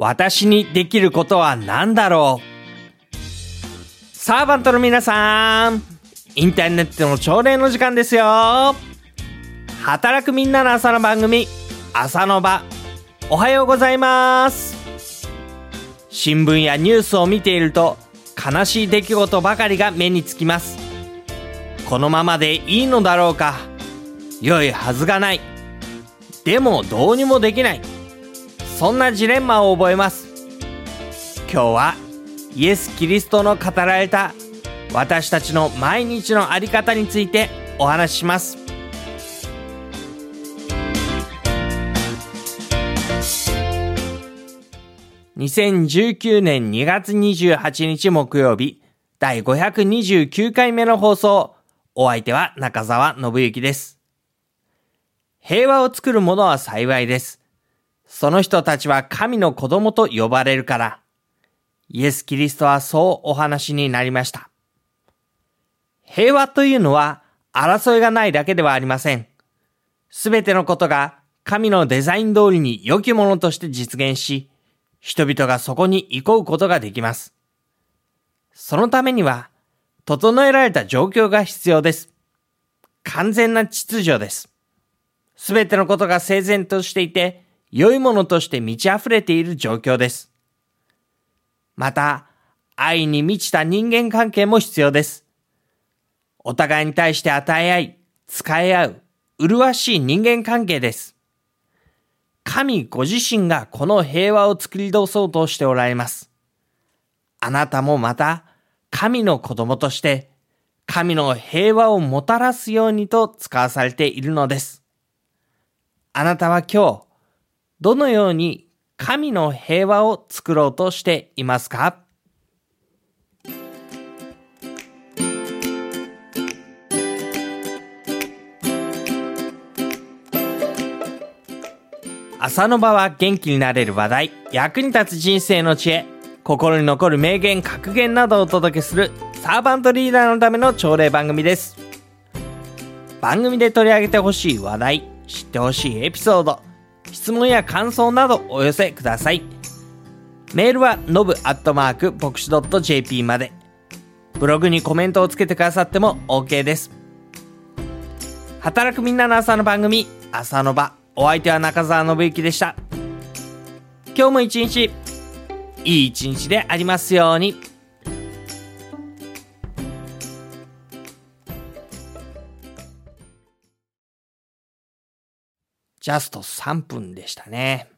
私にできることは何だろう？サーバントの皆さん、インターネットの朝礼の時間ですよ。働くみんなの朝の番組、朝の場。おはようございます。新聞やニュースを見ていると、悲しい出来事ばかりが目につきます。このままでいいのだろうか？良いはずがない。でもどうにもできない。そんなジレンマを覚えます。今日はイエス・キリストの語られた私たちの毎日のあり方についてお話しします。2019年2月28日木曜日第529回目の放送お相手は中澤信之です。平和を作る者は幸いです。その人たちは神の子供と呼ばれるから。イエス・キリストはそうお話になりました。平和というのは争いがないだけではありません。すべてのことが神のデザイン通りに良きものとして実現し、人々がそこに行こうことができます。そのためには、整えられた状況が必要です。完全な秩序です。すべてのことが整然としていて、良いものとして満ち溢れている状況です。また、愛に満ちた人間関係も必要です。お互いに対して与え合い、使い合う、麗しい人間関係です。神ご自身がこの平和を作り出そうとしておられます。あなたもまた、神の子供として、神の平和をもたらすようにと使わされているのです。あなたは今日、どのように神の平和を作ろうとしていますか？朝の場は元気になれる話題、役に立つ人生の知恵、心に残る名言、格言などをお届けするサーバントリーダーのための朝礼番組です。番組で取り上げてほしい話題、知ってほしいエピソード、質問や感想などお寄せください。メールはのぶアットマーク牧師 .jp まで。ブログにコメントをつけてくださっても OK です。働くみんなの朝の番組、朝の場。お相手は中澤信之でした。今日も一日、いい一日でありますように。ジャスト3分でしたね。